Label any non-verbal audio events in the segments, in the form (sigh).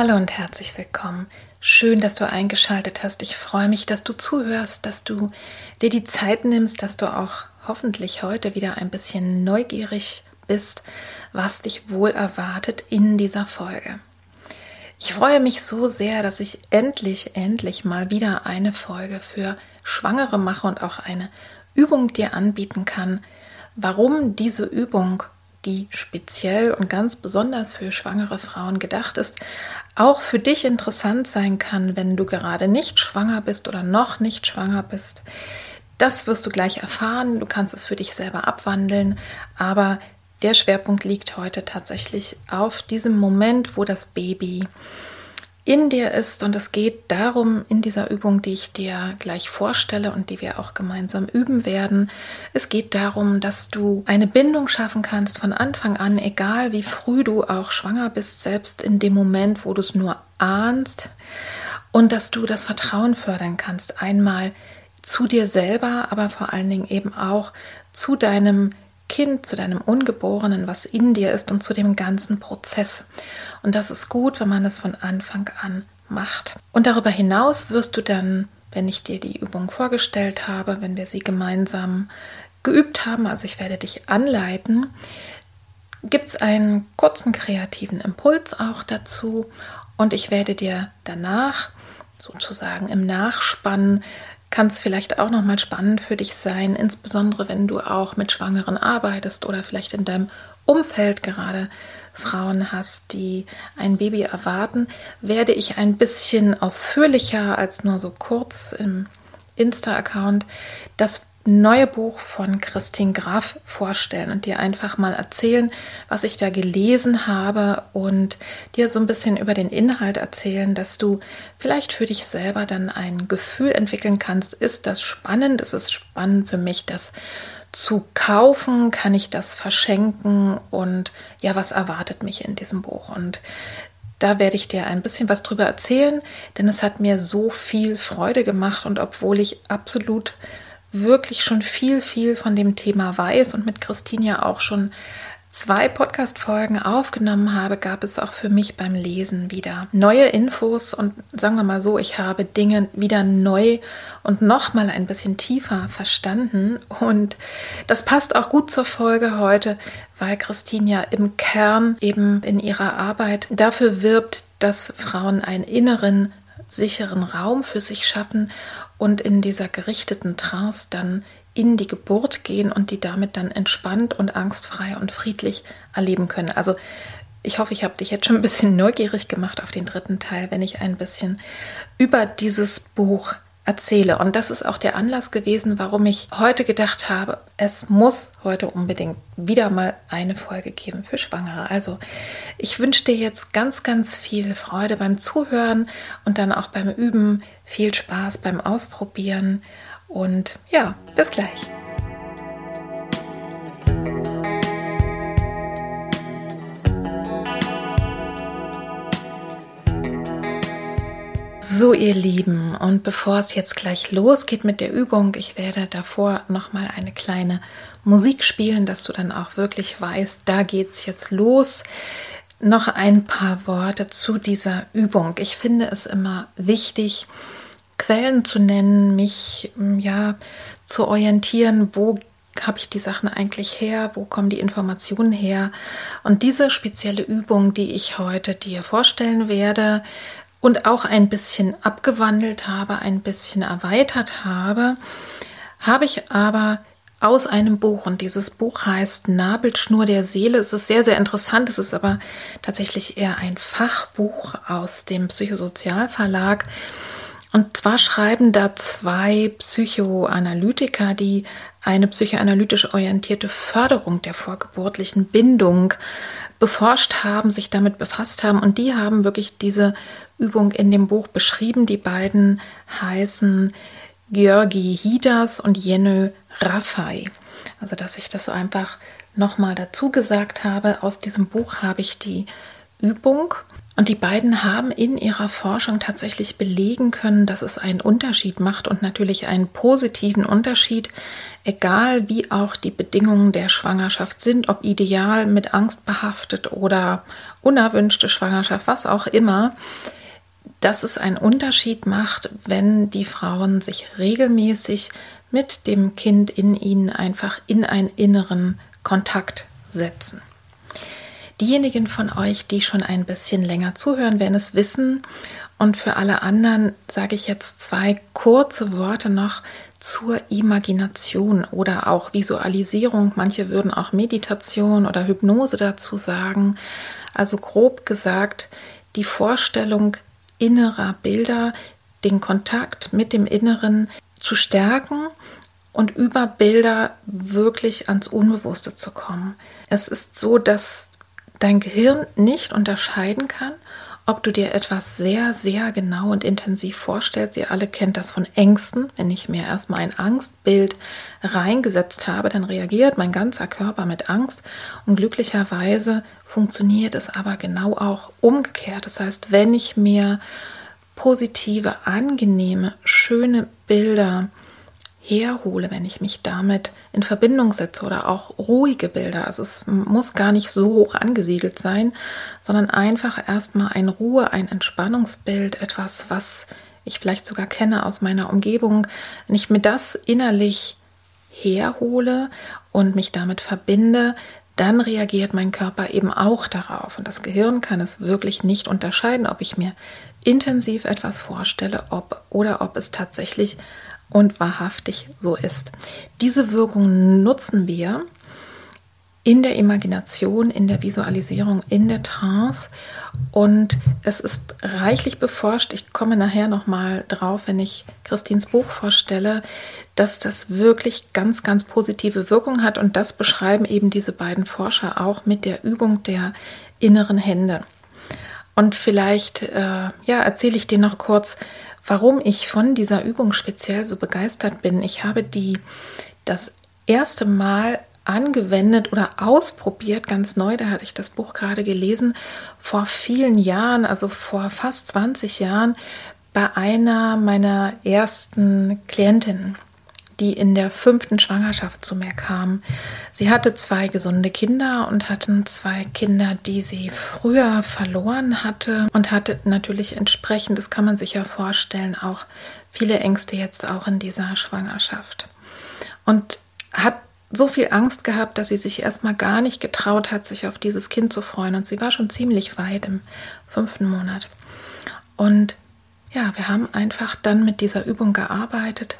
Hallo und herzlich willkommen. Schön, dass du eingeschaltet hast. Ich freue mich, dass du zuhörst, dass du dir die Zeit nimmst, dass du auch hoffentlich heute wieder ein bisschen neugierig bist, was dich wohl erwartet in dieser Folge. Ich freue mich so sehr, dass ich endlich, endlich mal wieder eine Folge für Schwangere mache und auch eine Übung dir anbieten kann, warum diese Übung die speziell und ganz besonders für schwangere Frauen gedacht ist, auch für dich interessant sein kann, wenn du gerade nicht schwanger bist oder noch nicht schwanger bist. Das wirst du gleich erfahren. Du kannst es für dich selber abwandeln, aber der Schwerpunkt liegt heute tatsächlich auf diesem Moment, wo das Baby in dir ist. Und es geht darum, in dieser Übung, die ich dir gleich vorstelle und die wir auch gemeinsam üben werden, es geht darum, dass du eine Bindung schaffen kannst von Anfang an, egal wie früh du auch schwanger bist, selbst in dem Moment, wo du es nur ahnst. Und dass du das Vertrauen fördern kannst, einmal zu dir selber, aber vor allen Dingen eben auch zu deinem Kind, zu deinem Ungeborenen, was in dir ist und zu dem ganzen Prozess. Und das ist gut, wenn man es von Anfang an macht. Und darüber hinaus wirst du dann, wenn ich dir die Übung vorgestellt habe, wenn wir sie gemeinsam geübt haben, also ich werde dich anleiten, gibt es einen kurzen kreativen Impuls auch dazu und ich werde dir danach sozusagen im Nachspann kann es vielleicht auch nochmal spannend für dich sein, insbesondere wenn du auch mit Schwangeren arbeitest oder vielleicht in deinem Umfeld gerade Frauen hast, die ein Baby erwarten, werde ich ein bisschen ausführlicher als nur so kurz im Insta-Account. Das neue Buch von Christine Graf vorstellen und dir einfach mal erzählen, was ich da gelesen habe und dir so ein bisschen über den Inhalt erzählen, dass du vielleicht für dich selber dann ein Gefühl entwickeln kannst. Ist das spannend? Ist es spannend für mich, das zu kaufen? Kann ich das verschenken? Und ja, was erwartet mich in diesem Buch? Und da werde ich dir ein bisschen was drüber erzählen, denn es hat mir so viel Freude gemacht und obwohl ich absolut wirklich schon viel, viel von dem Thema weiß und mit Christine ja auch schon zwei Podcast-Folgen aufgenommen habe, gab es auch für mich beim Lesen wieder neue Infos. Und sagen wir mal so, ich habe Dinge wieder neu und nochmal ein bisschen tiefer verstanden. Und das passt auch gut zur Folge heute, weil Christine ja im Kern eben in ihrer Arbeit dafür wirbt, dass Frauen einen inneren sicheren Raum für sich schaffen und in dieser gerichteten Trance dann in die Geburt gehen und die damit dann entspannt und angstfrei und friedlich erleben können. Also ich hoffe, ich habe dich jetzt schon ein bisschen neugierig gemacht auf den dritten Teil, wenn ich ein bisschen über dieses Buch erzähle. Und das ist auch der Anlass gewesen, warum ich heute gedacht habe, es muss heute unbedingt wieder mal eine Folge geben für Schwangere. Also ich wünsche dir jetzt ganz, ganz viel Freude beim Zuhören und dann auch beim Üben, viel Spaß beim Ausprobieren und ja, bis gleich. So, ihr Lieben, und bevor es jetzt gleich losgeht mit der Übung, ich werde davor nochmal eine kleine Musik spielen, dass du dann auch wirklich weißt, da geht es jetzt los. Noch ein paar Worte zu dieser Übung. Ich finde es immer wichtig, Quellen zu nennen, mich ja zu orientieren, wo habe ich die Sachen eigentlich her? Wo kommen die Informationen her? Und diese spezielle Übung, die ich heute dir vorstellen werde und auch ein bisschen abgewandelt habe, ein bisschen erweitert habe, habe ich aber aus einem Buch und dieses Buch heißt Nabelschnur der Seele. Es ist sehr, sehr interessant. Es ist aber tatsächlich eher ein Fachbuch aus dem Psychosozialverlag. Und zwar schreiben da zwei Psychoanalytiker, die eine psychoanalytisch orientierte Förderung der vorgeburtlichen Bindung beforscht haben, sich damit befasst haben. Und die haben wirklich diese Übung in dem Buch beschrieben. Die beiden heißen Georgi Hidas und Jenö Raffai. Also, dass ich das einfach nochmal dazu gesagt habe. Aus diesem Buch habe ich die Übung. Und die beiden haben in ihrer Forschung tatsächlich belegen können, dass es einen Unterschied macht und natürlich einen positiven Unterschied, egal wie auch die Bedingungen der Schwangerschaft sind, ob ideal mit Angst behaftet oder unerwünschte Schwangerschaft, was auch immer dass es einen Unterschied macht, wenn die Frauen sich regelmäßig mit dem Kind in ihnen einfach in einen inneren Kontakt setzen. Diejenigen von euch, die schon ein bisschen länger zuhören, werden es wissen. Und für alle anderen sage ich jetzt zwei kurze Worte noch zur Imagination oder auch Visualisierung. Manche würden auch Meditation oder Hypnose dazu sagen. Also grob gesagt, die Vorstellung, innerer Bilder den Kontakt mit dem Inneren zu stärken und über Bilder wirklich ans Unbewusste zu kommen. Es ist so, dass dein Gehirn nicht unterscheiden kann, ob du dir etwas sehr, sehr genau und intensiv vorstellst. Ihr alle kennt das von Ängsten. Wenn ich mir erstmal ein Angstbild reingesetzt habe, dann reagiert mein ganzer Körper mit Angst. Und glücklicherweise funktioniert es aber genau auch umgekehrt. Das heißt, wenn ich mir positive, angenehme, schöne Bilder herhole, wenn ich mich damit in Verbindung setze oder auch ruhige Bilder. Also es muss gar nicht so hoch angesiedelt sein, sondern einfach erstmal ein Ruhe, ein Entspannungsbild, etwas, was ich vielleicht sogar kenne aus meiner Umgebung. Wenn ich mir das innerlich herhole und mich damit verbinde, dann reagiert mein Körper eben auch darauf. Und das Gehirn kann es wirklich nicht unterscheiden, ob ich mir intensiv etwas vorstelle ob, oder ob es tatsächlich und wahrhaftig so ist. Diese Wirkung nutzen wir in der Imagination, in der Visualisierung, in der Trance und es ist reichlich beforscht. Ich komme nachher noch mal drauf, wenn ich Christins Buch vorstelle, dass das wirklich ganz, ganz positive Wirkung hat und das beschreiben eben diese beiden Forscher auch mit der Übung der inneren Hände. Und vielleicht äh, ja, erzähle ich dir noch kurz, warum ich von dieser Übung speziell so begeistert bin. Ich habe die das erste Mal angewendet oder ausprobiert, ganz neu, da hatte ich das Buch gerade gelesen, vor vielen Jahren, also vor fast 20 Jahren, bei einer meiner ersten Klientinnen die in der fünften Schwangerschaft zu mir kam. Sie hatte zwei gesunde Kinder und hatten zwei Kinder, die sie früher verloren hatte und hatte natürlich entsprechend, das kann man sich ja vorstellen, auch viele Ängste jetzt auch in dieser Schwangerschaft. Und hat so viel Angst gehabt, dass sie sich erstmal gar nicht getraut hat, sich auf dieses Kind zu freuen. Und sie war schon ziemlich weit im fünften Monat. Und ja, wir haben einfach dann mit dieser Übung gearbeitet.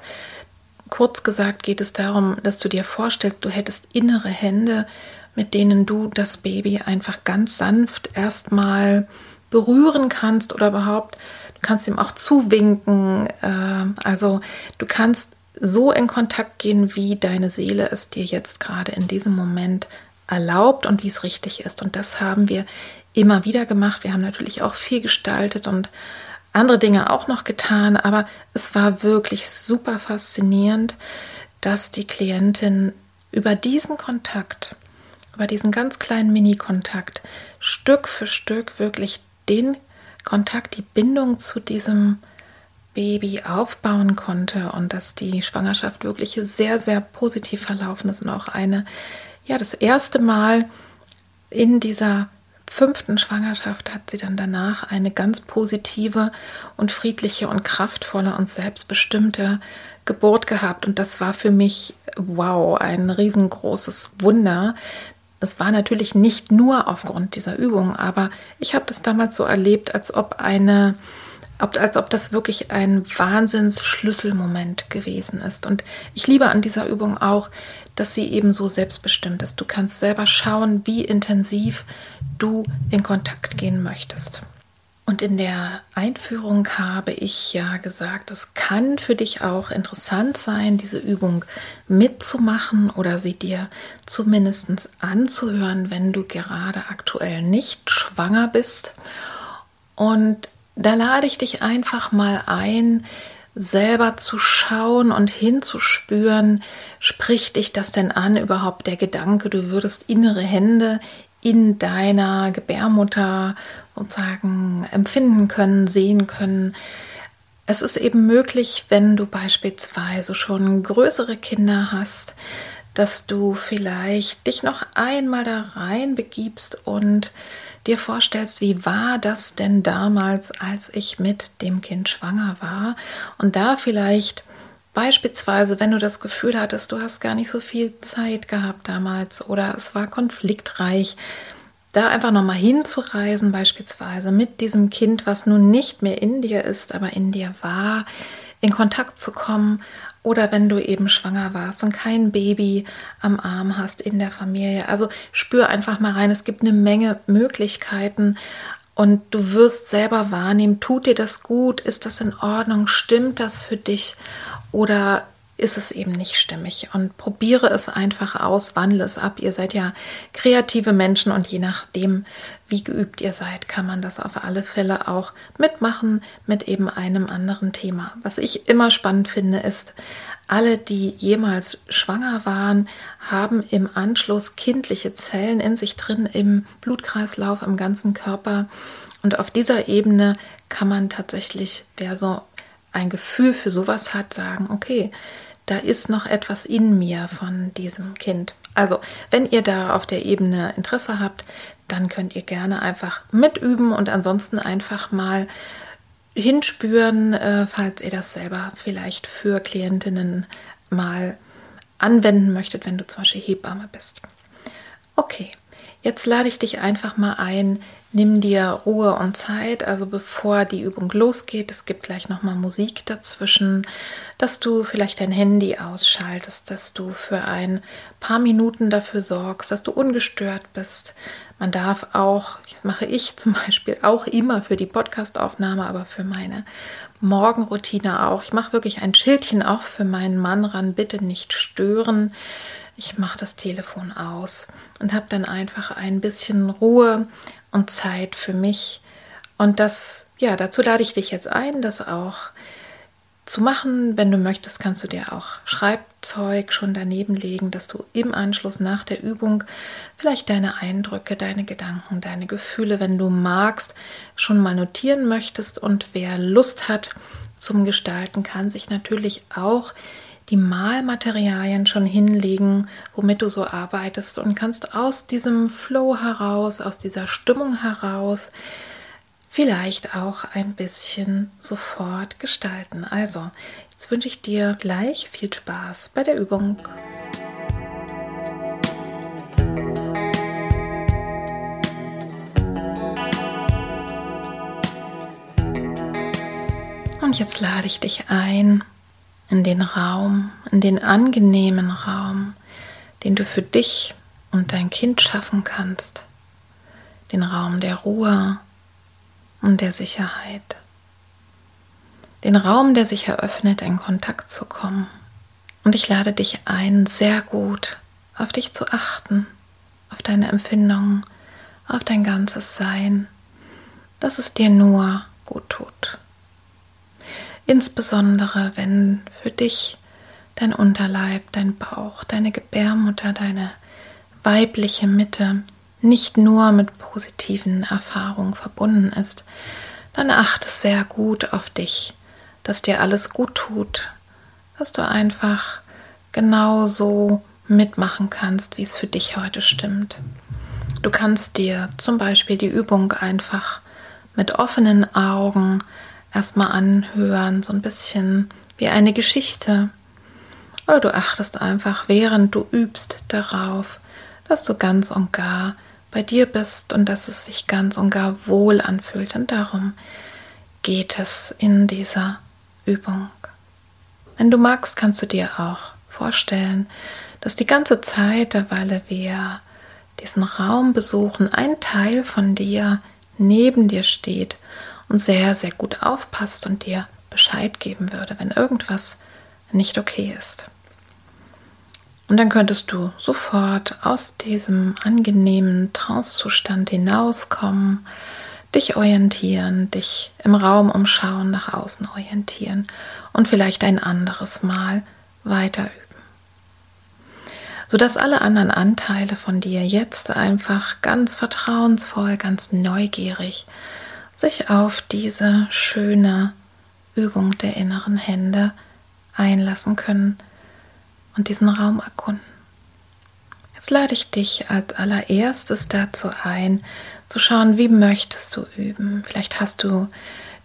Kurz gesagt geht es darum, dass du dir vorstellst, du hättest innere Hände, mit denen du das Baby einfach ganz sanft erstmal berühren kannst oder überhaupt, du kannst ihm auch zuwinken. Äh, also du kannst so in Kontakt gehen, wie deine Seele es dir jetzt gerade in diesem Moment erlaubt und wie es richtig ist. Und das haben wir immer wieder gemacht. Wir haben natürlich auch viel gestaltet und andere Dinge auch noch getan, aber es war wirklich super faszinierend, dass die Klientin über diesen Kontakt, über diesen ganz kleinen Mini-Kontakt, Stück für Stück wirklich den Kontakt, die Bindung zu diesem Baby aufbauen konnte und dass die Schwangerschaft wirklich sehr, sehr positiv verlaufen ist und auch eine, ja, das erste Mal in dieser fünften Schwangerschaft hat sie dann danach eine ganz positive und friedliche und kraftvolle und selbstbestimmte Geburt gehabt. Und das war für mich wow, ein riesengroßes Wunder. Es war natürlich nicht nur aufgrund dieser Übung, aber ich habe das damals so erlebt, als ob eine ob, als ob das wirklich ein Wahnsinns-Schlüsselmoment gewesen ist. Und ich liebe an dieser Übung auch, dass sie eben so selbstbestimmt ist. Du kannst selber schauen, wie intensiv du in Kontakt gehen möchtest. Und in der Einführung habe ich ja gesagt, es kann für dich auch interessant sein, diese Übung mitzumachen oder sie dir zumindest anzuhören, wenn du gerade aktuell nicht schwanger bist. Und da lade ich dich einfach mal ein, selber zu schauen und hinzuspüren, spricht dich das denn an, überhaupt der Gedanke, du würdest innere Hände in deiner Gebärmutter sozusagen empfinden können, sehen können. Es ist eben möglich, wenn du beispielsweise schon größere Kinder hast, dass du vielleicht dich noch einmal da rein begibst und dir vorstellst, wie war das denn damals, als ich mit dem Kind schwanger war? Und da vielleicht beispielsweise, wenn du das Gefühl hattest, du hast gar nicht so viel Zeit gehabt damals oder es war konfliktreich, da einfach nochmal hinzureisen, beispielsweise mit diesem Kind, was nun nicht mehr in dir ist, aber in dir war, in Kontakt zu kommen oder wenn du eben schwanger warst und kein Baby am Arm hast in der Familie. Also spür einfach mal rein. Es gibt eine Menge Möglichkeiten und du wirst selber wahrnehmen, tut dir das gut? Ist das in Ordnung? Stimmt das für dich? Oder ist es eben nicht stimmig. Und probiere es einfach aus, wandle es ab. Ihr seid ja kreative Menschen und je nachdem, wie geübt ihr seid, kann man das auf alle Fälle auch mitmachen mit eben einem anderen Thema. Was ich immer spannend finde, ist, alle, die jemals schwanger waren, haben im Anschluss kindliche Zellen in sich drin, im Blutkreislauf, im ganzen Körper. Und auf dieser Ebene kann man tatsächlich, wer so ein Gefühl für sowas hat, sagen, okay, da ist noch etwas in mir von diesem Kind. Also, wenn ihr da auf der Ebene Interesse habt, dann könnt ihr gerne einfach mitüben und ansonsten einfach mal hinspüren, äh, falls ihr das selber vielleicht für Klientinnen mal anwenden möchtet, wenn du zum Beispiel Hebamme bist. Okay, jetzt lade ich dich einfach mal ein, Nimm dir Ruhe und Zeit, also bevor die Übung losgeht, es gibt gleich nochmal Musik dazwischen, dass du vielleicht dein Handy ausschaltest, dass du für ein paar Minuten dafür sorgst, dass du ungestört bist. Man darf auch, das mache ich (laughs) zum Beispiel auch immer für die Podcastaufnahme, aber für meine Morgenroutine auch. Ich mache wirklich ein Schildchen auch für meinen Mann ran, bitte nicht stören. Ich mache das Telefon aus und habe dann einfach ein bisschen Ruhe und Zeit für mich. Und das, ja, dazu lade ich dich jetzt ein, das auch zu machen. Wenn du möchtest, kannst du dir auch Schreibzeug schon daneben legen, dass du im Anschluss nach der Übung vielleicht deine Eindrücke, deine Gedanken, deine Gefühle, wenn du magst, schon mal notieren möchtest. Und wer Lust hat zum Gestalten, kann sich natürlich auch die Malmaterialien schon hinlegen, womit du so arbeitest und kannst aus diesem Flow heraus, aus dieser Stimmung heraus vielleicht auch ein bisschen sofort gestalten. Also, jetzt wünsche ich dir gleich viel Spaß bei der Übung. Und jetzt lade ich dich ein, in den Raum, in den angenehmen Raum, den du für dich und dein Kind schaffen kannst, den Raum der Ruhe und der Sicherheit, den Raum, der sich eröffnet, in Kontakt zu kommen. Und ich lade dich ein, sehr gut auf dich zu achten, auf deine Empfindungen, auf dein ganzes Sein, dass es dir nur gut tut. Insbesondere wenn für dich dein Unterleib, dein Bauch, deine Gebärmutter, deine weibliche Mitte nicht nur mit positiven Erfahrungen verbunden ist, dann achte sehr gut auf dich, dass dir alles gut tut, dass du einfach genauso mitmachen kannst, wie es für dich heute stimmt. Du kannst dir zum Beispiel die Übung einfach mit offenen Augen erstmal anhören, so ein bisschen wie eine Geschichte. Oder du achtest einfach, während du übst, darauf, dass du ganz und gar bei dir bist und dass es sich ganz und gar wohl anfühlt. Und darum geht es in dieser Übung. Wenn du magst, kannst du dir auch vorstellen, dass die ganze Zeit, weil wir diesen Raum besuchen, ein Teil von dir neben dir steht und sehr, sehr gut aufpasst und dir Bescheid geben würde, wenn irgendwas nicht okay ist. Und dann könntest du sofort aus diesem angenehmen Trancezustand hinauskommen, dich orientieren, dich im Raum umschauen, nach außen orientieren und vielleicht ein anderes Mal weiter üben. Sodass alle anderen Anteile von dir jetzt einfach ganz vertrauensvoll, ganz neugierig sich auf diese schöne Übung der inneren Hände einlassen können und diesen Raum erkunden. Jetzt lade ich dich als allererstes dazu ein, zu schauen, wie möchtest du üben. Vielleicht hast du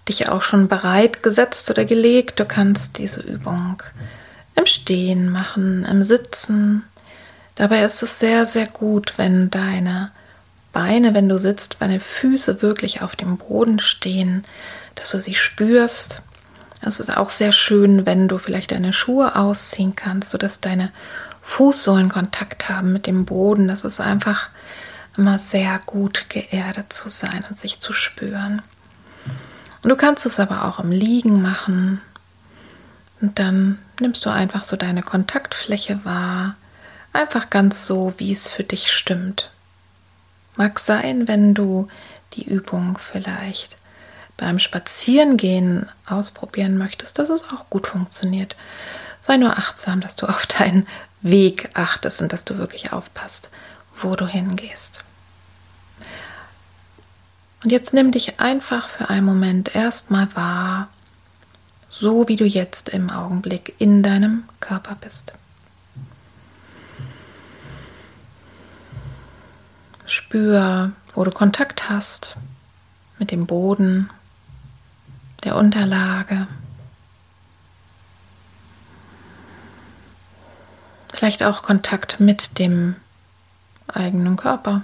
dich auch schon bereit gesetzt oder gelegt. Du kannst diese Übung im Stehen machen, im Sitzen. Dabei ist es sehr, sehr gut, wenn deine Beine, wenn du sitzt, deine Füße wirklich auf dem Boden stehen, dass du sie spürst, es ist auch sehr schön, wenn du vielleicht deine Schuhe ausziehen kannst, sodass deine Fußsohlen Kontakt haben mit dem Boden. Das ist einfach immer sehr gut geerdet zu sein und sich zu spüren. Und du kannst es aber auch im Liegen machen. Und dann nimmst du einfach so deine Kontaktfläche wahr. Einfach ganz so, wie es für dich stimmt. Mag sein, wenn du die Übung vielleicht beim Spazierengehen ausprobieren möchtest, dass es auch gut funktioniert. Sei nur achtsam, dass du auf deinen Weg achtest und dass du wirklich aufpasst, wo du hingehst. Und jetzt nimm dich einfach für einen Moment erstmal wahr, so wie du jetzt im Augenblick in deinem Körper bist. Spür, wo du Kontakt hast mit dem Boden, der Unterlage. Vielleicht auch Kontakt mit dem eigenen Körper.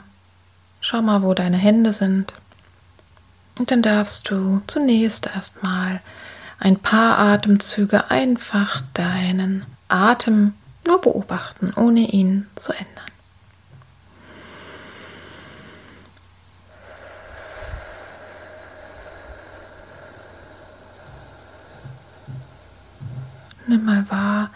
Schau mal, wo deine Hände sind. Und dann darfst du zunächst erstmal ein paar Atemzüge einfach deinen Atem nur beobachten, ohne ihn zu ändern. Nimm mal wahr,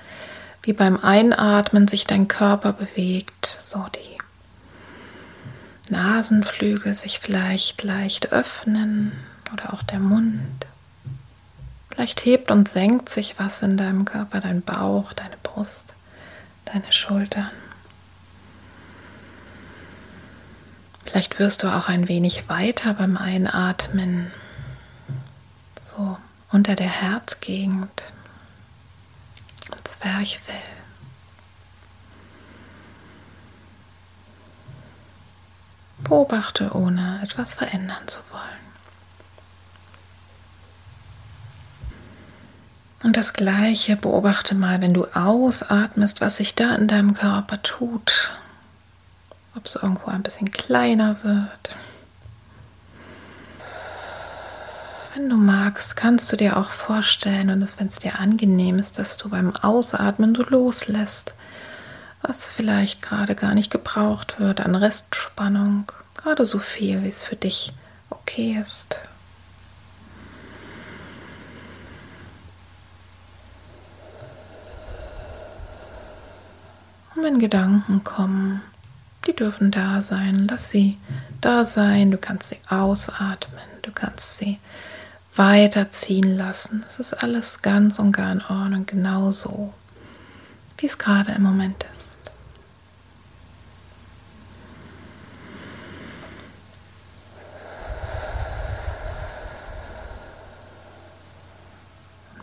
wie beim Einatmen sich dein Körper bewegt, so die Nasenflügel sich vielleicht leicht öffnen oder auch der Mund. Vielleicht hebt und senkt sich was in deinem Körper, dein Bauch, deine Brust, deine Schultern. Vielleicht wirst du auch ein wenig weiter beim Einatmen, so unter der Herzgegend. Zwerchfell. Beobachte, ohne etwas verändern zu wollen. Und das Gleiche beobachte mal, wenn du ausatmest, was sich da in deinem Körper tut. Ob es irgendwo ein bisschen kleiner wird, Wenn du magst, kannst du dir auch vorstellen, und wenn es dir angenehm ist, dass du beim Ausatmen du loslässt, was vielleicht gerade gar nicht gebraucht wird an Restspannung, gerade so viel, wie es für dich okay ist. Und wenn Gedanken kommen, die dürfen da sein, lass sie da sein, du kannst sie ausatmen, du kannst sie weiterziehen lassen. Es ist alles ganz und gar in Ordnung, genau so, wie es gerade im Moment ist.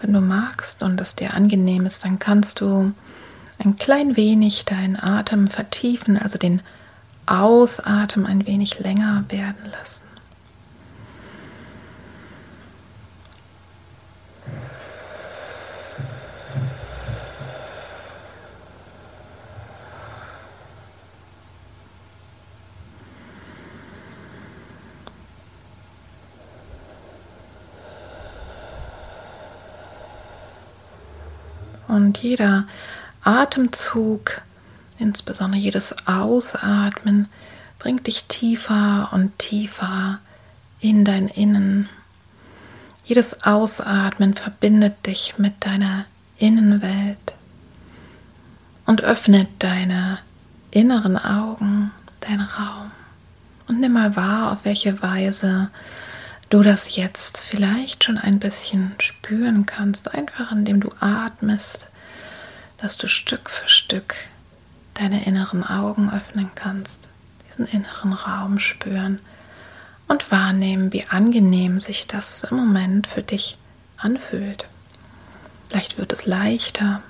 Wenn du magst und es dir angenehm ist, dann kannst du ein klein wenig deinen Atem vertiefen, also den Ausatmen ein wenig länger werden lassen. Und jeder Atemzug, insbesondere jedes Ausatmen, bringt dich tiefer und tiefer in dein Innen. Jedes Ausatmen verbindet dich mit deiner Innenwelt und öffnet deine inneren Augen, deinen Raum. Und nimm mal wahr, auf welche Weise du das jetzt vielleicht schon ein bisschen spüren kannst, einfach indem du atmest, dass du Stück für Stück deine inneren Augen öffnen kannst, diesen inneren Raum spüren und wahrnehmen, wie angenehm sich das im Moment für dich anfühlt. Vielleicht wird es leichter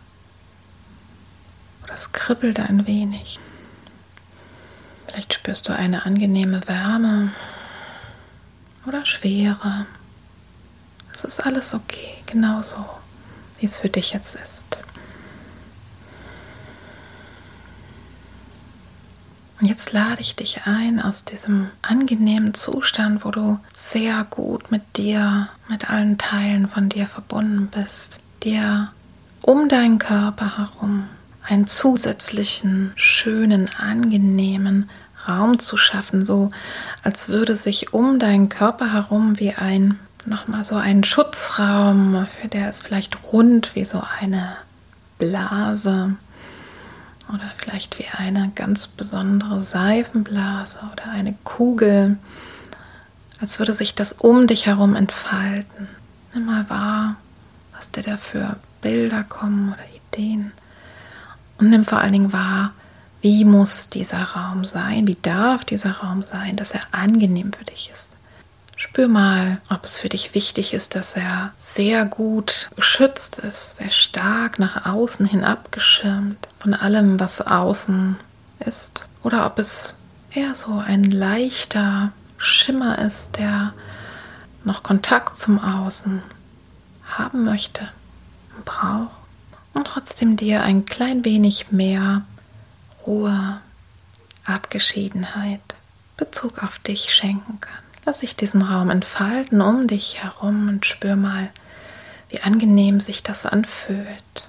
oder es kribbelt ein wenig. Vielleicht spürst du eine angenehme Wärme oder Schwere. Es ist alles okay, genauso wie es für dich jetzt ist. Und jetzt lade ich dich ein aus diesem angenehmen Zustand, wo du sehr gut mit dir, mit allen Teilen von dir verbunden bist, dir um deinen Körper herum einen zusätzlichen, schönen, angenehmen Raum zu schaffen, so als würde sich um deinen Körper herum wie ein, nochmal so ein Schutzraum, für der ist vielleicht rund wie so eine Blase oder vielleicht wie eine ganz besondere Seifenblase oder eine Kugel, als würde sich das um dich herum entfalten. Nimm mal wahr, was dir da für Bilder kommen oder Ideen. Und nimm vor allen Dingen wahr, wie muss dieser Raum sein, wie darf dieser Raum sein, dass er angenehm für dich ist. Spür mal, ob es für dich wichtig ist, dass er sehr gut geschützt ist, sehr stark nach außen hin abgeschirmt von allem, was außen ist. Oder ob es eher so ein leichter Schimmer ist, der noch Kontakt zum Außen haben möchte und braucht und trotzdem dir ein klein wenig mehr Ruhe, Abgeschiedenheit, Bezug auf dich schenken kann. Lass dich diesen Raum entfalten um dich herum und spür mal, wie angenehm sich das anfühlt.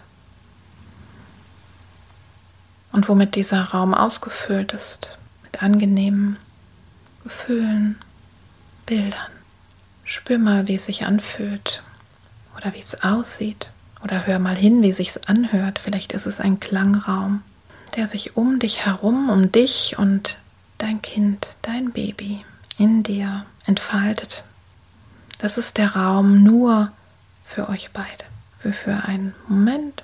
Und womit dieser Raum ausgefüllt ist, mit angenehmen Gefühlen, Bildern. Spür mal, wie es sich anfühlt oder wie es aussieht. Oder hör mal hin, wie es sich anhört. Vielleicht ist es ein Klangraum, der sich um dich herum, um dich und dein Kind, dein Baby in dir entfaltet. Das ist der Raum nur für euch beide, für, für einen Moment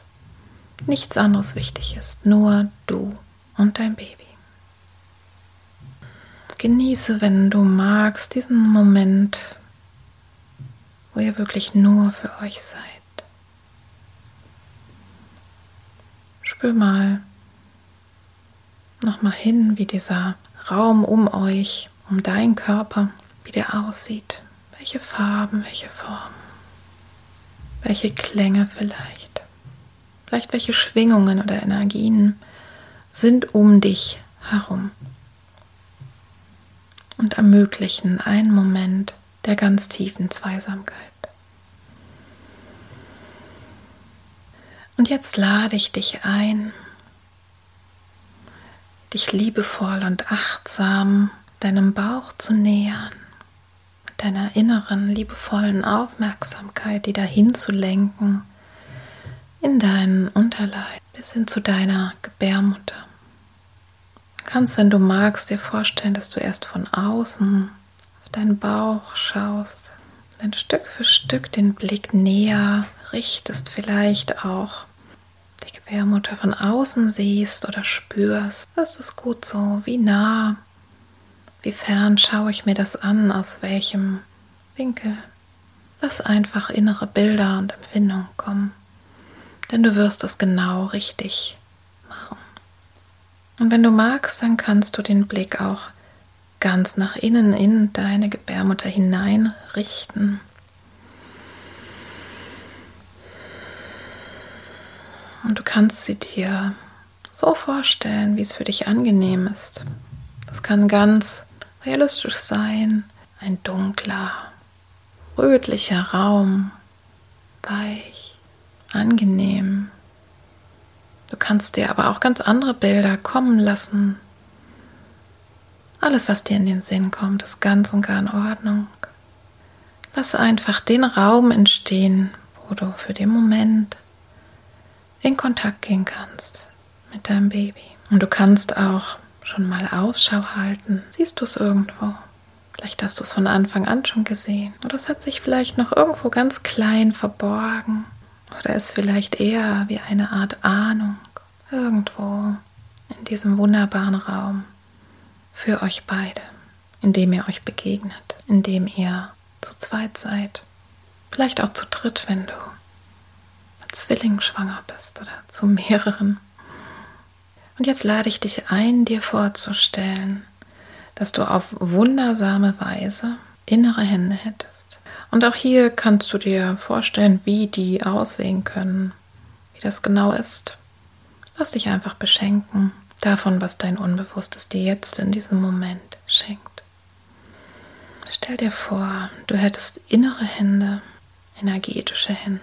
nichts anderes wichtig ist, nur du und dein Baby. Genieße, wenn du magst, diesen Moment, wo ihr wirklich nur für euch seid. Spür mal nochmal hin, wie dieser Raum um euch um deinen Körper, wie der aussieht. Welche Farben, welche Formen, welche Klänge vielleicht. Vielleicht welche Schwingungen oder Energien sind um dich herum und ermöglichen einen Moment der ganz tiefen Zweisamkeit. Und jetzt lade ich dich ein, dich liebevoll und achtsam deinem Bauch zu nähern, mit deiner inneren liebevollen Aufmerksamkeit, die dahin zu lenken, in deinen Unterleib bis hin zu deiner Gebärmutter. Du kannst, wenn du magst, dir vorstellen, dass du erst von außen auf deinen Bauch schaust, dann Stück für Stück den Blick näher richtest, vielleicht auch die Gebärmutter von außen siehst oder spürst. Das ist gut so, wie nah wie fern schaue ich mir das an? Aus welchem Winkel? Lass einfach innere Bilder und Empfindungen kommen, denn du wirst es genau richtig machen. Und wenn du magst, dann kannst du den Blick auch ganz nach innen in deine Gebärmutter hinein richten. Und du kannst sie dir so vorstellen, wie es für dich angenehm ist. Das kann ganz realistisch sein. Ein dunkler, rötlicher Raum, weich, angenehm, kannst dir aber auch ganz andere Bilder kommen lassen. Alles, was dir in den Sinn kommt, ist ganz und gar in Ordnung. Lass einfach den Raum entstehen, wo du für den Moment in Kontakt gehen kannst mit deinem Baby. Und du kannst auch schon mal Ausschau halten. Siehst du es irgendwo? Vielleicht hast du es von Anfang an schon gesehen. Oder es hat sich vielleicht noch irgendwo ganz klein verborgen. Oder ist vielleicht eher wie eine Art Ahnung irgendwo in diesem wunderbaren Raum für euch beide, in dem ihr euch begegnet, in dem ihr zu zweit seid. Vielleicht auch zu dritt, wenn du Zwilling schwanger bist oder zu mehreren. Und jetzt lade ich dich ein, dir vorzustellen, dass du auf wundersame Weise innere Hände hättest. Und auch hier kannst du dir vorstellen, wie die aussehen können, wie das genau ist. Lass dich einfach beschenken davon, was dein Unbewusstes dir jetzt in diesem Moment schenkt. Stell dir vor, du hättest innere Hände, energetische Hände,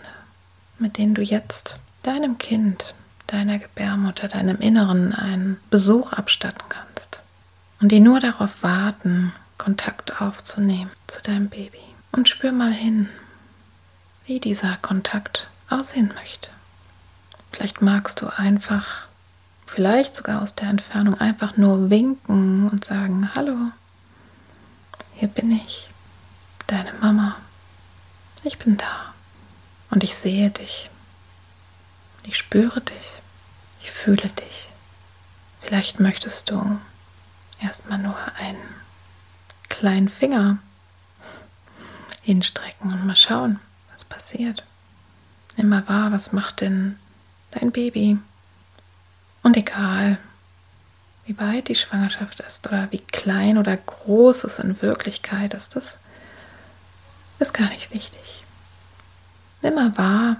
mit denen du jetzt deinem Kind deiner Gebärmutter, deinem Inneren einen Besuch abstatten kannst und die nur darauf warten, Kontakt aufzunehmen zu deinem Baby. Und spür mal hin, wie dieser Kontakt aussehen möchte. Vielleicht magst du einfach, vielleicht sogar aus der Entfernung, einfach nur winken und sagen, hallo, hier bin ich, deine Mama, ich bin da und ich sehe dich. Ich spüre dich. Ich fühle dich. Vielleicht möchtest du erstmal nur einen kleinen Finger hinstrecken und mal schauen, was passiert. Nimm mal wahr, was macht denn dein Baby? Und egal, wie weit die Schwangerschaft ist oder wie klein oder groß es in Wirklichkeit ist, das ist gar nicht wichtig. Nimm mal wahr,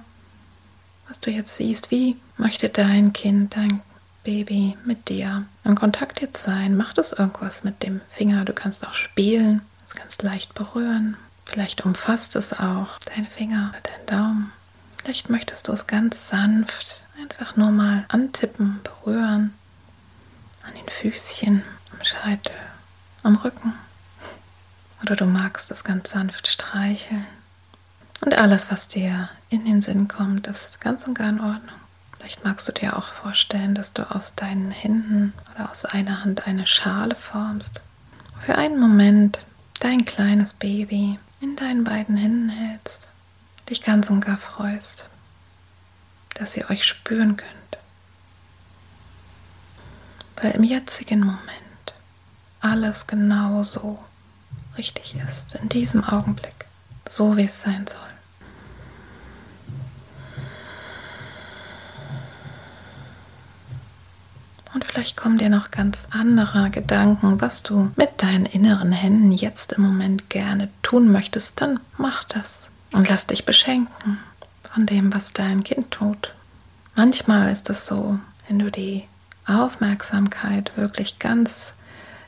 was du jetzt siehst. Wie möchte dein Kind, dein Baby mit dir in Kontakt jetzt sein? Macht es irgendwas mit dem Finger? Du kannst auch spielen, es kannst leicht berühren. Vielleicht umfasst es auch deinen Finger oder deinen Daumen. Vielleicht möchtest du es ganz sanft einfach nur mal antippen, berühren. An den Füßchen, am Scheitel, am Rücken. Oder du magst es ganz sanft streicheln. Und alles, was dir in den Sinn kommt, ist ganz und gar in Ordnung. Vielleicht magst du dir auch vorstellen, dass du aus deinen Händen oder aus einer Hand eine Schale formst. Für einen Moment dein kleines Baby in deinen beiden Händen hältst. Dich ganz und gar freust, dass ihr euch spüren könnt. Weil im jetzigen Moment alles genau so richtig ist, in diesem Augenblick, so wie es sein soll. Und vielleicht kommen dir noch ganz andere Gedanken, was du mit deinen inneren Händen jetzt im Moment gerne tun möchtest. Dann mach das und lass dich beschenken von dem, was dein Kind tut. Manchmal ist es so, wenn du die Aufmerksamkeit wirklich ganz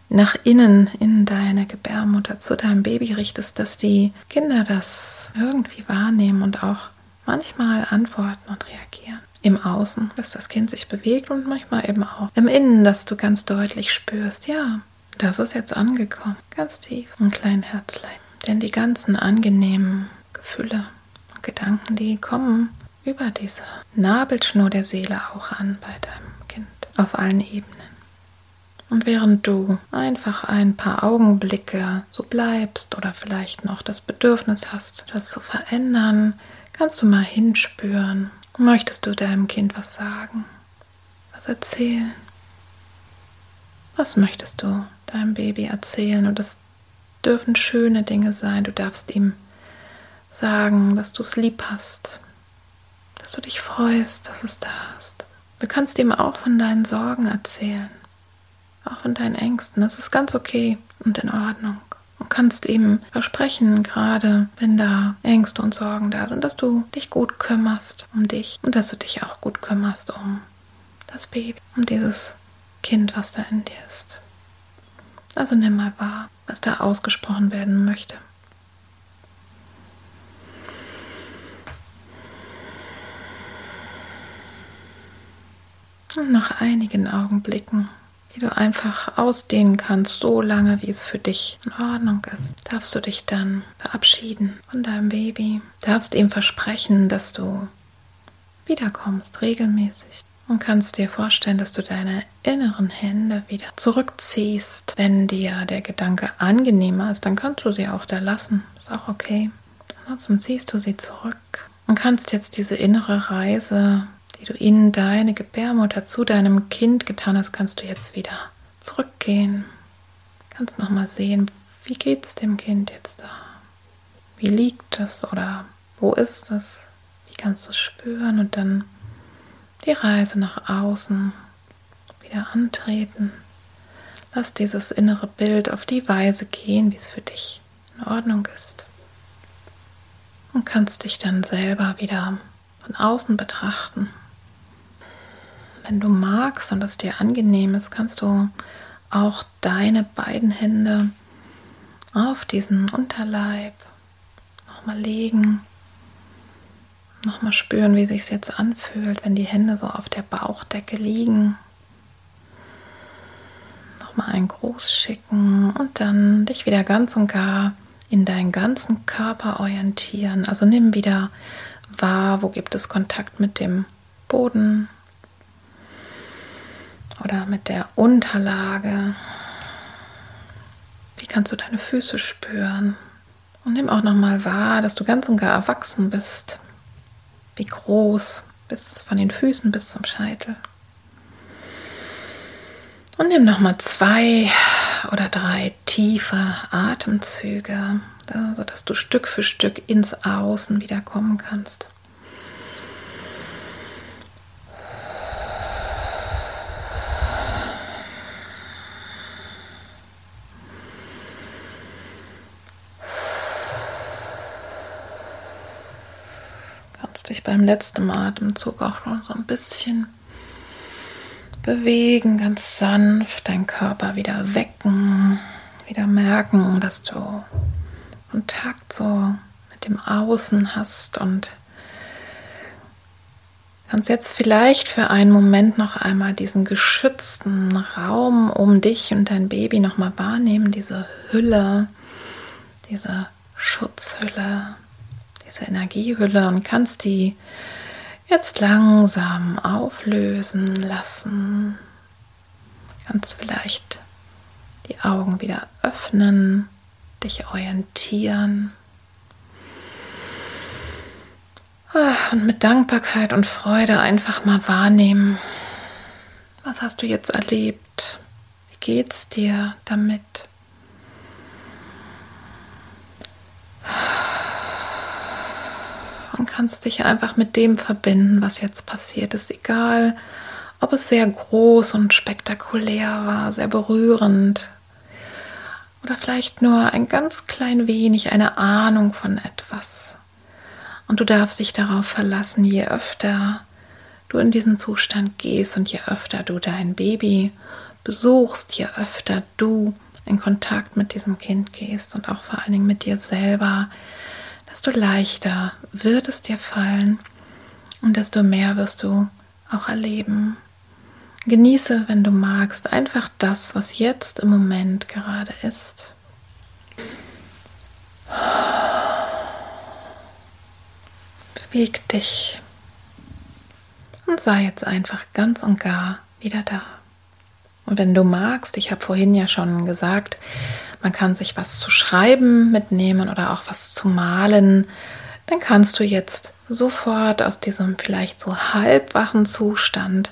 nach innen in deine Gebärmutter zu deinem Baby richtest, dass die Kinder das irgendwie wahrnehmen und auch manchmal antworten und reagieren im Außen, dass das Kind sich bewegt und manchmal eben auch im Innen, dass du ganz deutlich spürst, ja, das ist jetzt angekommen, ganz tief, ein kleines Herzlein. Denn die ganzen angenehmen Gefühle und Gedanken, die kommen über diese Nabelschnur der Seele auch an bei deinem Kind auf allen Ebenen. Und während du einfach ein paar Augenblicke so bleibst oder vielleicht noch das Bedürfnis hast, das zu verändern, kannst du mal hinspüren, Möchtest du deinem Kind was sagen? Was erzählen? Was möchtest du deinem Baby erzählen? Und das dürfen schöne Dinge sein. Du darfst ihm sagen, dass du es lieb hast, dass du dich freust, dass es da ist. Du kannst ihm auch von deinen Sorgen erzählen, auch von deinen Ängsten. Das ist ganz okay und in Ordnung und kannst ihm versprechen, gerade wenn da Ängste und Sorgen da sind, dass du dich gut kümmerst um dich und dass du dich auch gut kümmerst um das Baby, um dieses Kind, was da in dir ist. Also nimm mal wahr, was da ausgesprochen werden möchte. Und nach einigen Augenblicken, die du einfach ausdehnen kannst, so lange wie es für dich in Ordnung ist, darfst du dich dann verabschieden von deinem Baby, darfst ihm versprechen, dass du wiederkommst regelmäßig und kannst dir vorstellen, dass du deine inneren Hände wieder zurückziehst. Wenn dir der Gedanke angenehmer ist, dann kannst du sie auch da lassen. Ist auch okay. Ansonsten ziehst du sie zurück und kannst jetzt diese innere Reise, die du in deine Gebärmutter zu deinem Kind getan hast, kannst du jetzt wieder zurückgehen. Kannst nochmal sehen, wie geht es dem Kind jetzt da? Wie liegt es oder wo ist es? Wie kannst du es spüren und dann die Reise nach außen wieder antreten. Lass dieses innere Bild auf die Weise gehen, wie es für dich in Ordnung ist. Und kannst dich dann selber wieder von außen betrachten. Wenn du magst und es dir angenehm ist, kannst du auch deine beiden Hände auf diesen Unterleib nochmal legen Nochmal spüren, wie sich jetzt anfühlt, wenn die Hände so auf der Bauchdecke liegen. Nochmal einen Gruß schicken und dann dich wieder ganz und gar in deinen ganzen Körper orientieren. Also nimm wieder wahr, wo gibt es Kontakt mit dem Boden oder mit der Unterlage. Wie kannst du deine Füße spüren? Und nimm auch nochmal wahr, dass du ganz und gar erwachsen bist wie groß, bis von den Füßen bis zum Scheitel. Und nimm nochmal zwei oder drei tiefe Atemzüge, sodass du Stück für Stück ins Außen wieder kommen kannst. dich beim letzten Atemzug auch noch so ein bisschen bewegen, ganz sanft deinen Körper wieder wecken, wieder merken, dass du Kontakt so mit dem Außen hast und kannst jetzt vielleicht für einen Moment noch einmal diesen geschützten Raum um dich und dein Baby noch mal wahrnehmen, diese Hülle, diese Schutzhülle, diese Energiehülle und kannst die jetzt langsam auflösen lassen. Kannst vielleicht die Augen wieder öffnen, dich orientieren. Und mit Dankbarkeit und Freude einfach mal wahrnehmen, was hast du jetzt erlebt? Wie geht's dir damit? Und kannst dich einfach mit dem verbinden, was jetzt passiert ist, egal ob es sehr groß und spektakulär war, sehr berührend oder vielleicht nur ein ganz klein wenig eine Ahnung von etwas. Und du darfst dich darauf verlassen, je öfter du in diesen Zustand gehst und je öfter du dein Baby besuchst, je öfter du in Kontakt mit diesem Kind gehst und auch vor allen Dingen mit dir selber, desto leichter wird es dir fallen und desto mehr wirst du auch erleben. Genieße, wenn du magst, einfach das, was jetzt im Moment gerade ist. Beweg dich und sei jetzt einfach ganz und gar wieder da. Und wenn du magst, ich habe vorhin ja schon gesagt, man kann sich was zu schreiben mitnehmen oder auch was zu malen. Dann kannst du jetzt sofort aus diesem vielleicht so halbwachen Zustand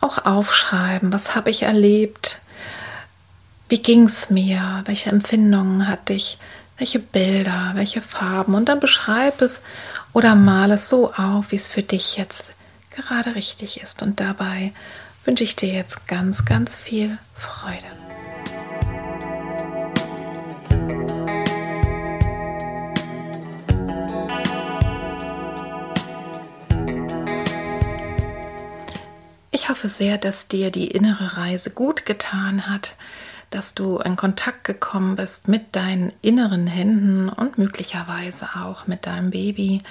auch aufschreiben, was habe ich erlebt, wie ging es mir, welche Empfindungen hatte ich, welche Bilder, welche Farben und dann beschreib es oder male es so auf, wie es für dich jetzt gerade richtig ist. Und dabei wünsche ich dir jetzt ganz, ganz viel Freude. Ich hoffe sehr, dass dir die innere Reise gut getan hat, dass du in Kontakt gekommen bist mit deinen inneren Händen und möglicherweise auch mit deinem Baby,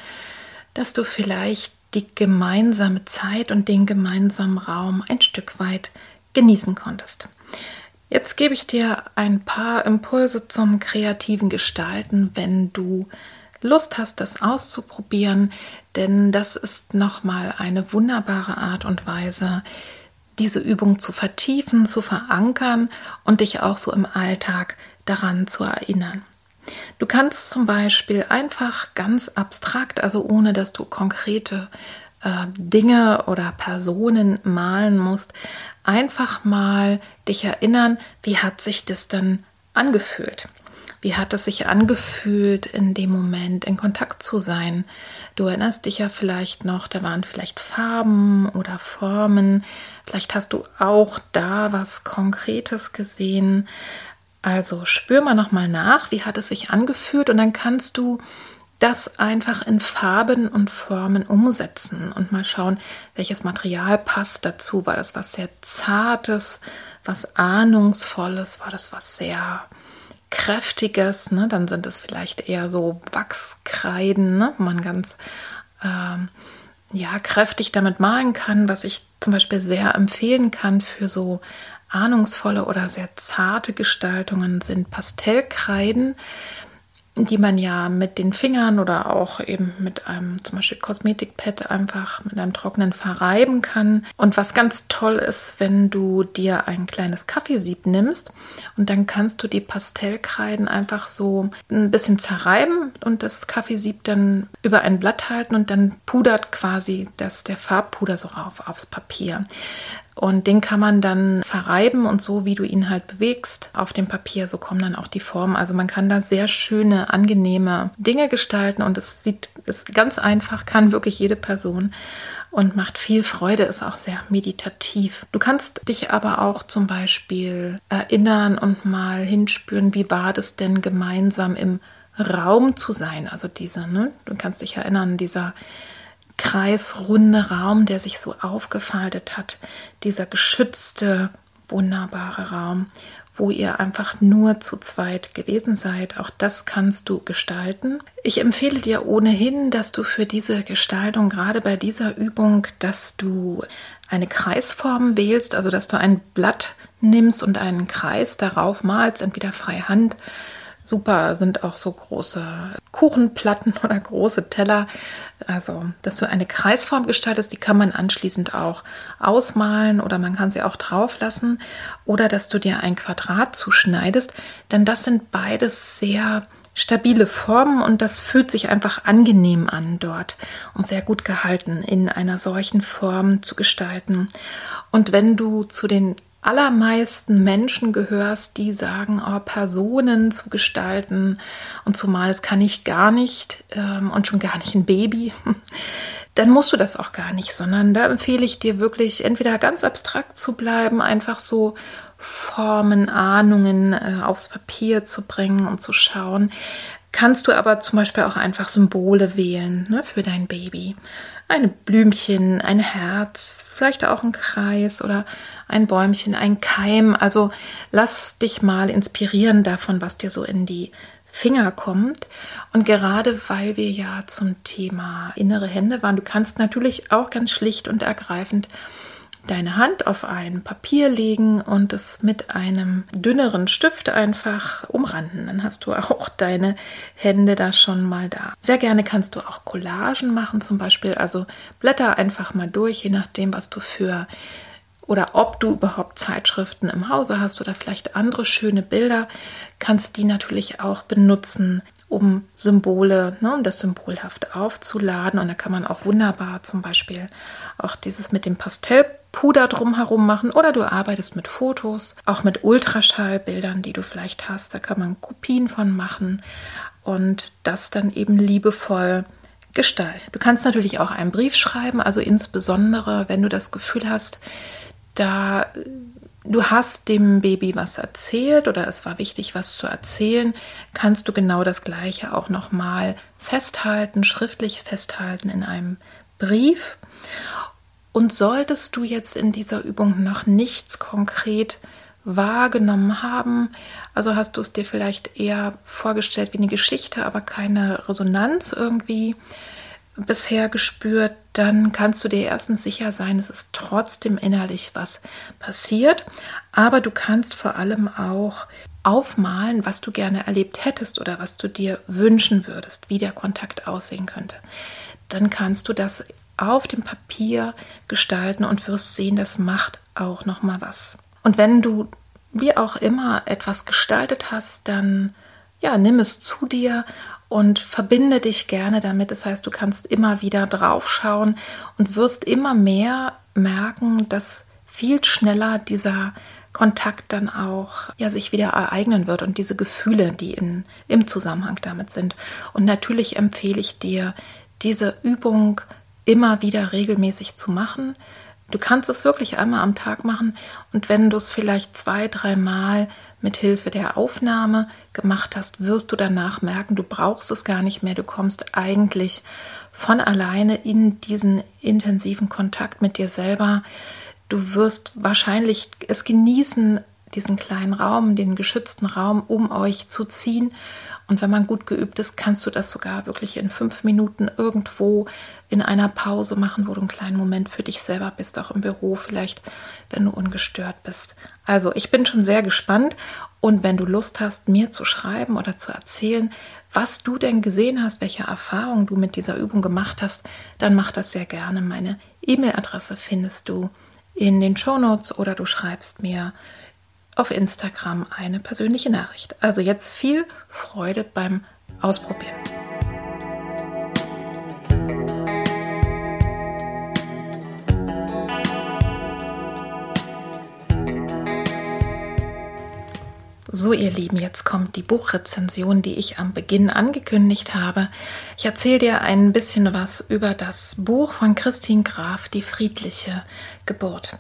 dass du vielleicht die gemeinsame Zeit und den gemeinsamen Raum ein Stück weit genießen konntest. Jetzt gebe ich dir ein paar Impulse zum kreativen Gestalten, wenn du Lust hast, das auszuprobieren, denn das ist nochmal eine wunderbare Art und Weise, diese Übung zu vertiefen, zu verankern und dich auch so im Alltag daran zu erinnern. Du kannst zum Beispiel einfach ganz abstrakt, also ohne dass du konkrete äh, Dinge oder Personen malen musst, einfach mal dich erinnern, wie hat sich das dann angefühlt? Wie hat es sich angefühlt, in dem Moment in Kontakt zu sein? Du erinnerst dich ja vielleicht noch, da waren vielleicht Farben oder Formen. Vielleicht hast du auch da was Konkretes gesehen. Also spür mal nochmal nach, wie hat es sich angefühlt und dann kannst du das einfach in Farben und Formen umsetzen und mal schauen, welches Material passt dazu. War das was sehr Zartes, was Ahnungsvolles? War das was sehr Kräftiges? Ne? Dann sind es vielleicht eher so Wachskreiden, ne? wo man ganz ähm, ja, kräftig damit malen kann, was ich zum Beispiel sehr empfehlen kann für so ahnungsvolle oder sehr zarte Gestaltungen sind Pastellkreiden die man ja mit den Fingern oder auch eben mit einem zum Beispiel Kosmetikpad einfach mit einem trockenen verreiben kann. Und was ganz toll ist, wenn du dir ein kleines Kaffeesieb nimmst und dann kannst du die Pastellkreiden einfach so ein bisschen zerreiben und das Kaffeesieb dann über ein Blatt halten und dann pudert quasi das, der Farbpuder so rauf aufs Papier. Und den kann man dann verreiben und so wie du ihn halt bewegst auf dem Papier, so kommen dann auch die Formen. Also man kann da sehr schöne, angenehme Dinge gestalten und es sieht, ist ganz einfach, kann wirklich jede Person und macht viel Freude, ist auch sehr meditativ. Du kannst dich aber auch zum Beispiel erinnern und mal hinspüren, wie war das denn gemeinsam im Raum zu sein. Also diese, ne? du kannst dich erinnern, dieser kreisrunde Raum, der sich so aufgefaltet hat, dieser geschützte, wunderbare Raum, wo ihr einfach nur zu zweit gewesen seid. Auch das kannst du gestalten. Ich empfehle dir ohnehin, dass du für diese Gestaltung, gerade bei dieser Übung, dass du eine Kreisform wählst, also dass du ein Blatt nimmst und einen Kreis darauf malst, entweder freihand Super sind auch so große Kuchenplatten (laughs) oder große Teller. Also, dass du eine Kreisform gestaltest, die kann man anschließend auch ausmalen oder man kann sie auch drauf lassen. Oder dass du dir ein Quadrat zuschneidest, denn das sind beides sehr stabile Formen und das fühlt sich einfach angenehm an dort und sehr gut gehalten in einer solchen Form zu gestalten. Und wenn du zu den allermeisten Menschen gehörst, die sagen, oh, Personen zu gestalten und zumal es kann ich gar nicht ähm, und schon gar nicht ein Baby, (laughs) dann musst du das auch gar nicht, sondern da empfehle ich dir wirklich entweder ganz abstrakt zu bleiben, einfach so Formen, Ahnungen äh, aufs Papier zu bringen und zu schauen. Kannst du aber zum Beispiel auch einfach Symbole wählen ne, für dein Baby ein Blümchen, ein Herz, vielleicht auch ein Kreis oder ein Bäumchen, ein Keim. Also lass dich mal inspirieren davon, was dir so in die Finger kommt. Und gerade weil wir ja zum Thema innere Hände waren, du kannst natürlich auch ganz schlicht und ergreifend deine Hand auf ein Papier legen und es mit einem dünneren Stift einfach umranden. Dann hast du auch deine Hände da schon mal da. Sehr gerne kannst du auch Collagen machen, zum Beispiel. Also blätter einfach mal durch, je nachdem, was du für oder ob du überhaupt Zeitschriften im Hause hast oder vielleicht andere schöne Bilder, kannst die natürlich auch benutzen, um Symbole, ne, um das symbolhaft aufzuladen. Und da kann man auch wunderbar zum Beispiel auch dieses mit dem Pastell Puder drumherum machen oder du arbeitest mit Fotos, auch mit Ultraschallbildern, die du vielleicht hast. Da kann man Kopien von machen und das dann eben liebevoll gestalten. Du kannst natürlich auch einen Brief schreiben, also insbesondere, wenn du das Gefühl hast, da du hast dem Baby was erzählt oder es war wichtig, was zu erzählen, kannst du genau das Gleiche auch nochmal festhalten, schriftlich festhalten in einem Brief. Und solltest du jetzt in dieser Übung noch nichts konkret wahrgenommen haben, also hast du es dir vielleicht eher vorgestellt wie eine Geschichte, aber keine Resonanz irgendwie, bisher gespürt, dann kannst du dir erstens sicher sein, es ist trotzdem innerlich was passiert. Aber du kannst vor allem auch aufmalen, was du gerne erlebt hättest oder was du dir wünschen würdest, wie der Kontakt aussehen könnte. Dann kannst du das auf dem Papier gestalten und wirst sehen, das macht auch noch mal was. Und wenn du wie auch immer etwas gestaltet hast, dann ja, nimm es zu dir und verbinde dich gerne damit. Das heißt, du kannst immer wieder draufschauen und wirst immer mehr merken, dass viel schneller dieser Kontakt dann auch ja, sich wieder ereignen wird und diese Gefühle, die in, im Zusammenhang damit sind. Und natürlich empfehle ich dir, diese Übung immer wieder regelmäßig zu machen. Du kannst es wirklich einmal am Tag machen und wenn du es vielleicht zwei, dreimal mit Hilfe der Aufnahme gemacht hast, wirst du danach merken, du brauchst es gar nicht mehr. Du kommst eigentlich von alleine in diesen intensiven Kontakt mit dir selber. Du wirst wahrscheinlich es genießen, diesen kleinen Raum, den geschützten Raum um euch zu ziehen. Und wenn man gut geübt ist, kannst du das sogar wirklich in fünf Minuten irgendwo in einer Pause machen, wo du einen kleinen Moment für dich selber bist, auch im Büro vielleicht, wenn du ungestört bist. Also ich bin schon sehr gespannt und wenn du Lust hast, mir zu schreiben oder zu erzählen, was du denn gesehen hast, welche Erfahrungen du mit dieser Übung gemacht hast, dann mach das sehr gerne. Meine E-Mail-Adresse findest du in den Show Notes oder du schreibst mir auf Instagram eine persönliche Nachricht. Also jetzt viel Freude beim Ausprobieren. So, ihr Lieben, jetzt kommt die Buchrezension, die ich am Beginn angekündigt habe. Ich erzähle dir ein bisschen was über das Buch von Christine Graf, Die friedliche Geburt.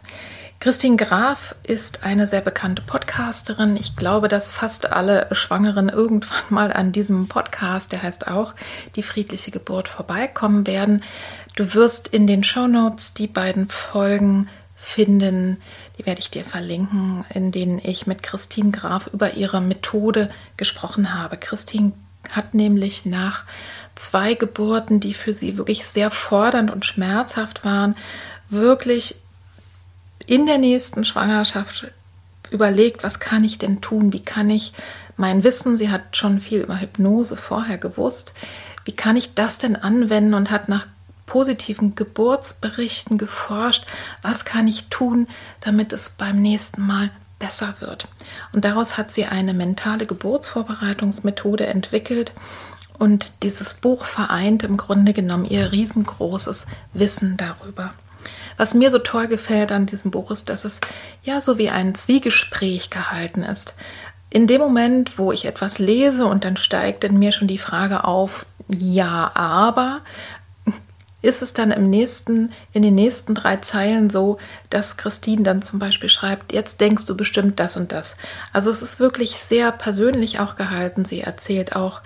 Christine Graf ist eine sehr bekannte Podcasterin. Ich glaube, dass fast alle Schwangeren irgendwann (laughs) mal an diesem Podcast, der heißt auch Die friedliche Geburt, vorbeikommen werden. Du wirst in den Show Notes die beiden Folgen finden, die werde ich dir verlinken, in denen ich mit Christine Graf über ihre Methode gesprochen habe. Christine hat nämlich nach zwei Geburten, die für sie wirklich sehr fordernd und schmerzhaft waren, wirklich in der nächsten Schwangerschaft überlegt, was kann ich denn tun? Wie kann ich mein Wissen, sie hat schon viel über Hypnose vorher gewusst, wie kann ich das denn anwenden und hat nach positiven Geburtsberichten geforscht, was kann ich tun, damit es beim nächsten Mal besser wird. Und daraus hat sie eine mentale Geburtsvorbereitungsmethode entwickelt. Und dieses Buch vereint im Grunde genommen ihr riesengroßes Wissen darüber. Was mir so toll gefällt an diesem Buch ist, dass es ja so wie ein Zwiegespräch gehalten ist. In dem Moment, wo ich etwas lese und dann steigt in mir schon die Frage auf, ja, aber ist es dann im nächsten, in den nächsten drei Zeilen so, dass Christine dann zum Beispiel schreibt, jetzt denkst du bestimmt das und das. Also es ist wirklich sehr persönlich auch gehalten. Sie erzählt auch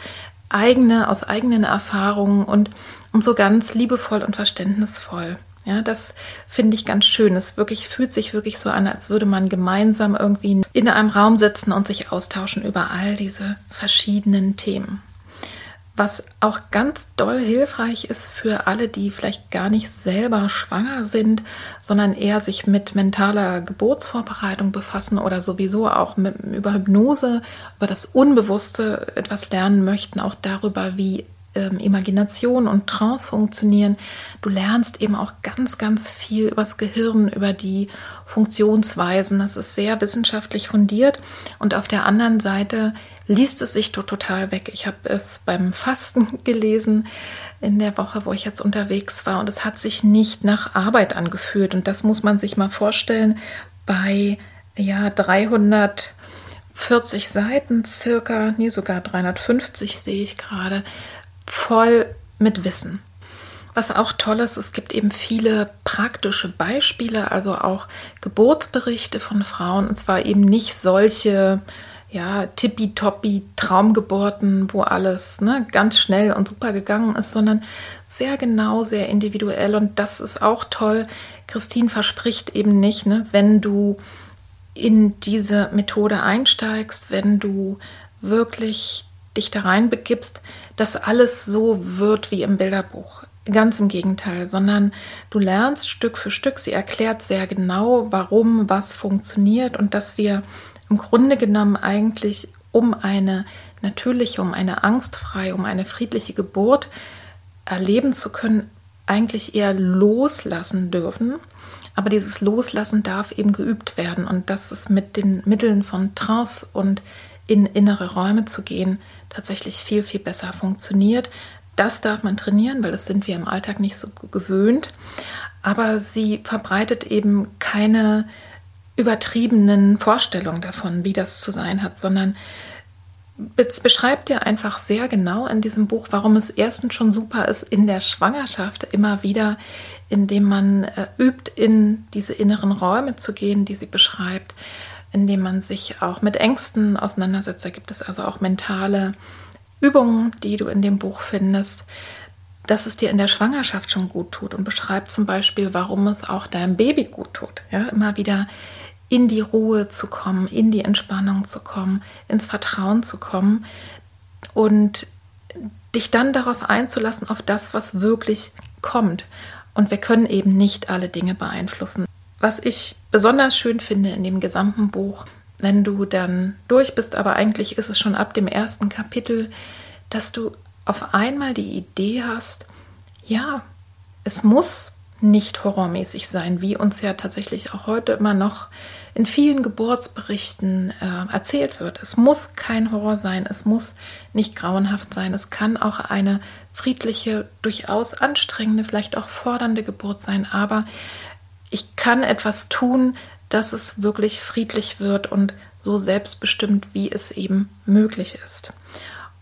eigene, aus eigenen Erfahrungen und, und so ganz liebevoll und verständnisvoll. Ja, das finde ich ganz schön. Es wirklich fühlt sich wirklich so an, als würde man gemeinsam irgendwie in einem Raum sitzen und sich austauschen über all diese verschiedenen Themen. Was auch ganz doll hilfreich ist für alle, die vielleicht gar nicht selber schwanger sind, sondern eher sich mit mentaler Geburtsvorbereitung befassen oder sowieso auch mit, über Hypnose, über das Unbewusste etwas lernen möchten, auch darüber, wie ähm, Imagination und Trance funktionieren. Du lernst eben auch ganz, ganz viel über das Gehirn, über die Funktionsweisen. Das ist sehr wissenschaftlich fundiert. Und auf der anderen Seite liest es sich total weg. Ich habe es beim Fasten (laughs) gelesen in der Woche, wo ich jetzt unterwegs war. Und es hat sich nicht nach Arbeit angefühlt. Und das muss man sich mal vorstellen bei ja, 300 40 Seiten circa, nee, sogar 350 sehe ich gerade, voll mit Wissen. Was auch toll ist, es gibt eben viele praktische Beispiele, also auch Geburtsberichte von Frauen, und zwar eben nicht solche, ja, tippitoppi Traumgeburten, wo alles ne, ganz schnell und super gegangen ist, sondern sehr genau, sehr individuell. Und das ist auch toll. Christine verspricht eben nicht, ne, wenn du in diese Methode einsteigst, wenn du wirklich dich da rein begibst, dass alles so wird wie im Bilderbuch. Ganz im Gegenteil, sondern du lernst Stück für Stück. Sie erklärt sehr genau, warum was funktioniert und dass wir im Grunde genommen eigentlich um eine natürliche, um eine angstfreie, um eine friedliche Geburt erleben zu können, eigentlich eher loslassen dürfen. Aber dieses Loslassen darf eben geübt werden und dass es mit den Mitteln von Trance und in innere Räume zu gehen tatsächlich viel, viel besser funktioniert. Das darf man trainieren, weil das sind wir im Alltag nicht so gewöhnt. Aber sie verbreitet eben keine übertriebenen Vorstellungen davon, wie das zu sein hat, sondern es beschreibt dir einfach sehr genau in diesem Buch, warum es erstens schon super ist, in der Schwangerschaft immer wieder, indem man äh, übt, in diese inneren Räume zu gehen, die sie beschreibt, indem man sich auch mit Ängsten auseinandersetzt. Da gibt es also auch mentale Übungen, die du in dem Buch findest, dass es dir in der Schwangerschaft schon gut tut und beschreibt zum Beispiel, warum es auch deinem Baby gut tut. Ja, immer wieder in die Ruhe zu kommen, in die Entspannung zu kommen, ins Vertrauen zu kommen und dich dann darauf einzulassen, auf das, was wirklich kommt. Und wir können eben nicht alle Dinge beeinflussen. Was ich besonders schön finde in dem gesamten Buch, wenn du dann durch bist, aber eigentlich ist es schon ab dem ersten Kapitel, dass du auf einmal die Idee hast, ja, es muss nicht horrormäßig sein, wie uns ja tatsächlich auch heute immer noch in vielen Geburtsberichten äh, erzählt wird. Es muss kein Horror sein, es muss nicht grauenhaft sein, es kann auch eine friedliche, durchaus anstrengende, vielleicht auch fordernde Geburt sein, aber ich kann etwas tun, dass es wirklich friedlich wird und so selbstbestimmt, wie es eben möglich ist.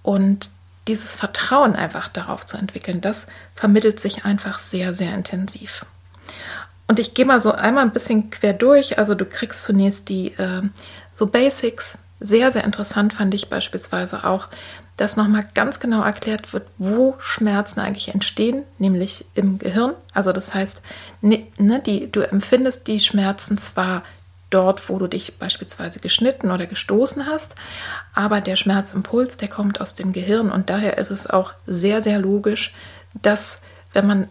Und dieses Vertrauen einfach darauf zu entwickeln, das vermittelt sich einfach sehr, sehr intensiv. Und ich gehe mal so einmal ein bisschen quer durch. Also du kriegst zunächst die äh, so Basics. Sehr, sehr interessant fand ich beispielsweise auch, dass nochmal ganz genau erklärt wird, wo Schmerzen eigentlich entstehen, nämlich im Gehirn. Also das heißt, ne, ne, die, du empfindest die Schmerzen zwar dort, wo du dich beispielsweise geschnitten oder gestoßen hast, aber der Schmerzimpuls, der kommt aus dem Gehirn und daher ist es auch sehr, sehr logisch, dass wenn man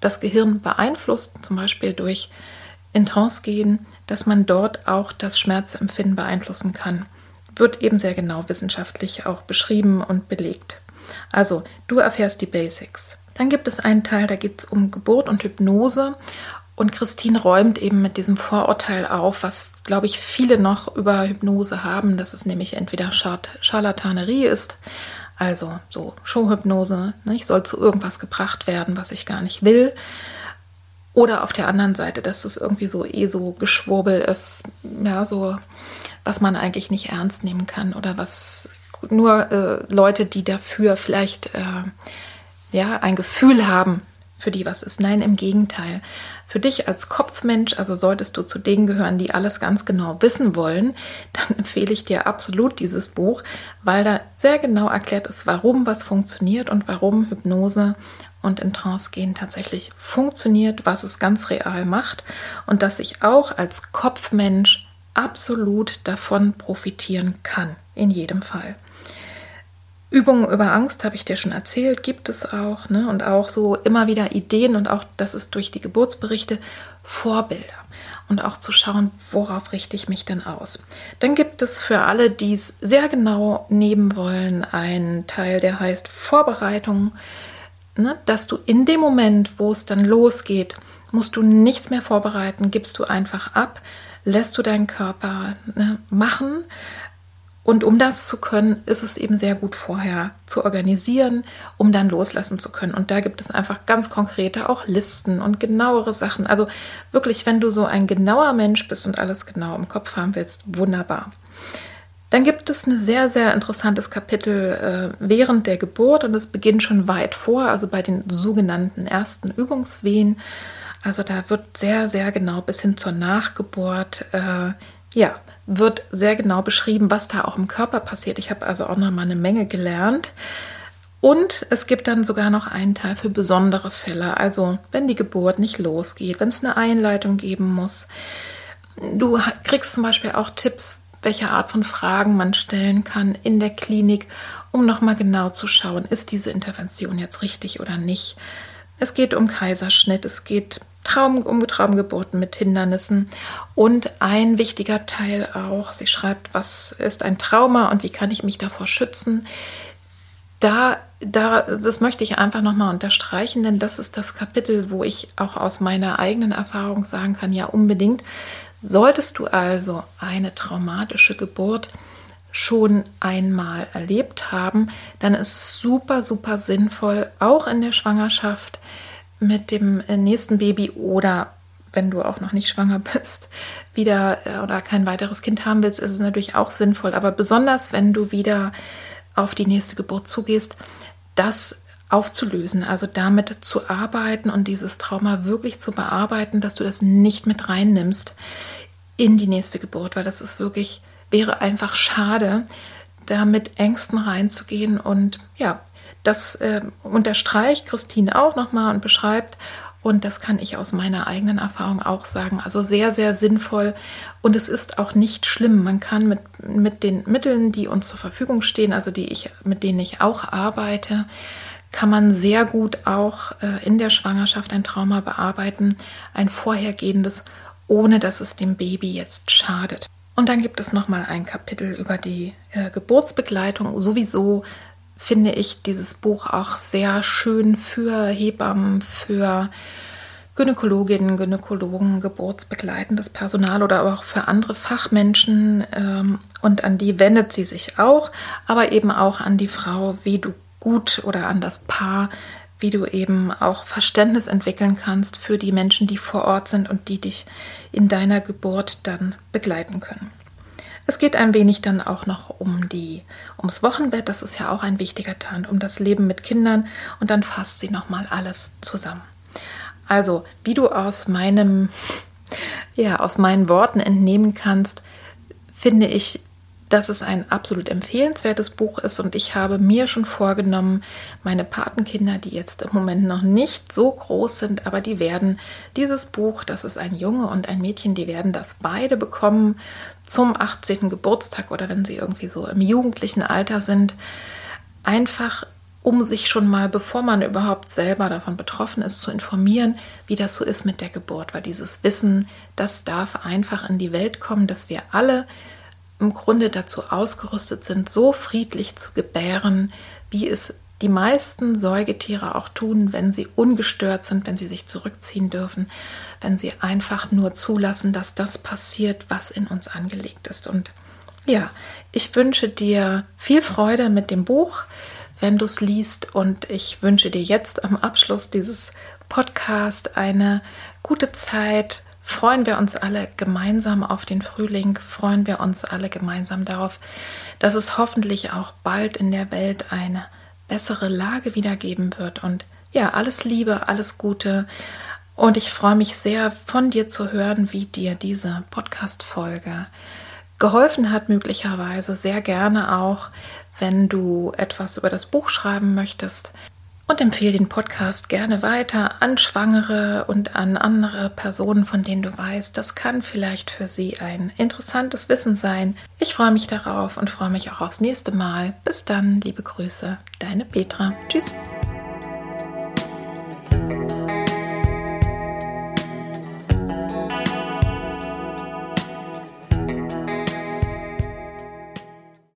das Gehirn beeinflusst, zum Beispiel durch in Trance gehen, dass man dort auch das Schmerzempfinden beeinflussen kann. Wird eben sehr genau wissenschaftlich auch beschrieben und belegt. Also, du erfährst die Basics. Dann gibt es einen Teil, da geht es um Geburt und Hypnose. Und Christine räumt eben mit diesem Vorurteil auf, was, glaube ich, viele noch über Hypnose haben, dass es nämlich entweder Charlatanerie ist also so Showhypnose, ne? ich soll zu irgendwas gebracht werden, was ich gar nicht will. Oder auf der anderen Seite, dass es irgendwie so eh so Geschwurbel ist, ja, so was man eigentlich nicht ernst nehmen kann oder was nur äh, Leute, die dafür vielleicht äh, ja ein Gefühl haben, für die was ist. Nein, im Gegenteil. Für dich als Kopfmensch, also solltest du zu denen gehören, die alles ganz genau wissen wollen, (laughs) dann empfehle ich dir absolut dieses Buch, weil da sehr genau erklärt ist, warum was funktioniert und warum Hypnose und in Trance gehen tatsächlich funktioniert, was es ganz real macht und dass ich auch als Kopfmensch absolut davon profitieren kann, in jedem Fall. Übungen über Angst, habe ich dir schon erzählt, gibt es auch. Ne? Und auch so immer wieder Ideen und auch, das ist durch die Geburtsberichte, Vorbilder. Und auch zu schauen, worauf richte ich mich denn aus. Dann gibt es für alle, die es sehr genau nehmen wollen, einen Teil, der heißt Vorbereitung. Ne? Dass du in dem Moment, wo es dann losgeht, musst du nichts mehr vorbereiten, gibst du einfach ab, lässt du deinen Körper ne, machen und um das zu können, ist es eben sehr gut vorher zu organisieren, um dann loslassen zu können. Und da gibt es einfach ganz konkrete auch Listen und genauere Sachen. Also wirklich, wenn du so ein genauer Mensch bist und alles genau im Kopf haben willst, wunderbar. Dann gibt es ein sehr, sehr interessantes Kapitel äh, während der Geburt und es beginnt schon weit vor, also bei den sogenannten ersten Übungswehen. Also da wird sehr, sehr genau bis hin zur Nachgeburt, äh, ja, wird sehr genau beschrieben, was da auch im Körper passiert. Ich habe also auch noch mal eine Menge gelernt. Und es gibt dann sogar noch einen Teil für besondere Fälle. Also wenn die Geburt nicht losgeht, wenn es eine Einleitung geben muss. Du kriegst zum Beispiel auch Tipps, welche Art von Fragen man stellen kann in der Klinik, um nochmal genau zu schauen, ist diese Intervention jetzt richtig oder nicht. Es geht um Kaiserschnitt, es geht Traum, um Traumgeburten mit Hindernissen und ein wichtiger Teil auch, sie schreibt, was ist ein Trauma und wie kann ich mich davor schützen. Da, da, das möchte ich einfach nochmal unterstreichen, denn das ist das Kapitel, wo ich auch aus meiner eigenen Erfahrung sagen kann, ja unbedingt, solltest du also eine traumatische Geburt schon einmal erlebt haben, dann ist es super, super sinnvoll, auch in der Schwangerschaft mit dem äh, nächsten Baby oder wenn du auch noch nicht schwanger bist, wieder äh, oder kein weiteres Kind haben willst, ist es natürlich auch sinnvoll. Aber besonders, wenn du wieder auf die nächste Geburt zugehst, das aufzulösen, also damit zu arbeiten und dieses Trauma wirklich zu bearbeiten, dass du das nicht mit reinnimmst in die nächste Geburt, weil das ist wirklich wäre einfach schade, da mit Ängsten reinzugehen. Und ja, das äh, unterstreicht Christine auch nochmal und beschreibt. Und das kann ich aus meiner eigenen Erfahrung auch sagen. Also sehr, sehr sinnvoll. Und es ist auch nicht schlimm. Man kann mit, mit den Mitteln, die uns zur Verfügung stehen, also die ich, mit denen ich auch arbeite, kann man sehr gut auch äh, in der Schwangerschaft ein Trauma bearbeiten, ein vorhergehendes, ohne dass es dem Baby jetzt schadet. Und dann gibt es noch mal ein Kapitel über die äh, Geburtsbegleitung. Sowieso finde ich dieses Buch auch sehr schön für Hebammen, für Gynäkologinnen, Gynäkologen, geburtsbegleitendes Personal oder auch für andere Fachmenschen. Ähm, und an die wendet sie sich auch, aber eben auch an die Frau, wie du gut oder an das Paar, wie du eben auch Verständnis entwickeln kannst für die Menschen, die vor Ort sind und die dich in deiner Geburt dann begleiten können. Es geht ein wenig dann auch noch um die ums Wochenbett, das ist ja auch ein wichtiger Teil, um das Leben mit Kindern und dann fasst sie noch mal alles zusammen. Also, wie du aus meinem (laughs) ja, aus meinen Worten entnehmen kannst, finde ich dass es ein absolut empfehlenswertes Buch ist und ich habe mir schon vorgenommen, meine Patenkinder, die jetzt im Moment noch nicht so groß sind, aber die werden dieses Buch, das ist ein Junge und ein Mädchen, die werden das beide bekommen zum 18. Geburtstag oder wenn sie irgendwie so im jugendlichen Alter sind, einfach um sich schon mal, bevor man überhaupt selber davon betroffen ist, zu informieren, wie das so ist mit der Geburt, weil dieses Wissen, das darf einfach in die Welt kommen, dass wir alle im Grunde dazu ausgerüstet sind, so friedlich zu gebären, wie es die meisten Säugetiere auch tun, wenn sie ungestört sind, wenn sie sich zurückziehen dürfen, wenn sie einfach nur zulassen, dass das passiert, was in uns angelegt ist. Und ja, ich wünsche dir viel Freude mit dem Buch, wenn du es liest. Und ich wünsche dir jetzt am Abschluss dieses Podcast eine gute Zeit freuen wir uns alle gemeinsam auf den Frühling, freuen wir uns alle gemeinsam darauf, dass es hoffentlich auch bald in der Welt eine bessere Lage wieder geben wird. Und ja, alles Liebe, alles Gute. Und ich freue mich sehr, von dir zu hören, wie dir diese Podcast-Folge geholfen hat, möglicherweise. Sehr gerne auch, wenn du etwas über das Buch schreiben möchtest und empfehle den Podcast gerne weiter an Schwangere und an andere Personen, von denen du weißt, das kann vielleicht für sie ein interessantes Wissen sein. Ich freue mich darauf und freue mich auch aufs nächste Mal. Bis dann, liebe Grüße, deine Petra. Tschüss.